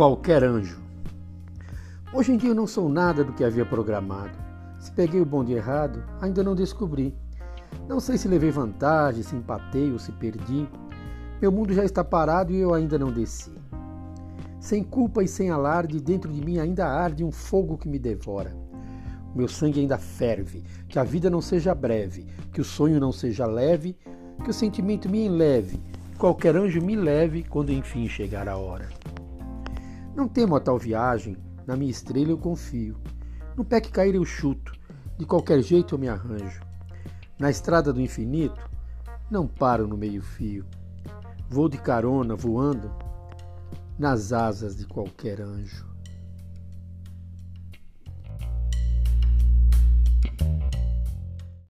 qualquer anjo. Hoje em dia eu não sou nada do que havia programado. Se peguei o bonde errado, ainda não descobri. Não sei se levei vantagem, se empatei ou se perdi. Meu mundo já está parado e eu ainda não desci. Sem culpa e sem alarde, dentro de mim ainda arde um fogo que me devora. O meu sangue ainda ferve, que a vida não seja breve, que o sonho não seja leve, que o sentimento me enleve, qualquer anjo me leve quando enfim chegar a hora. Não temo a tal viagem, na minha estrela eu confio. No pé que cair eu chuto, de qualquer jeito eu me arranjo. Na estrada do infinito, não paro no meio-fio. Vou de carona voando nas asas de qualquer anjo.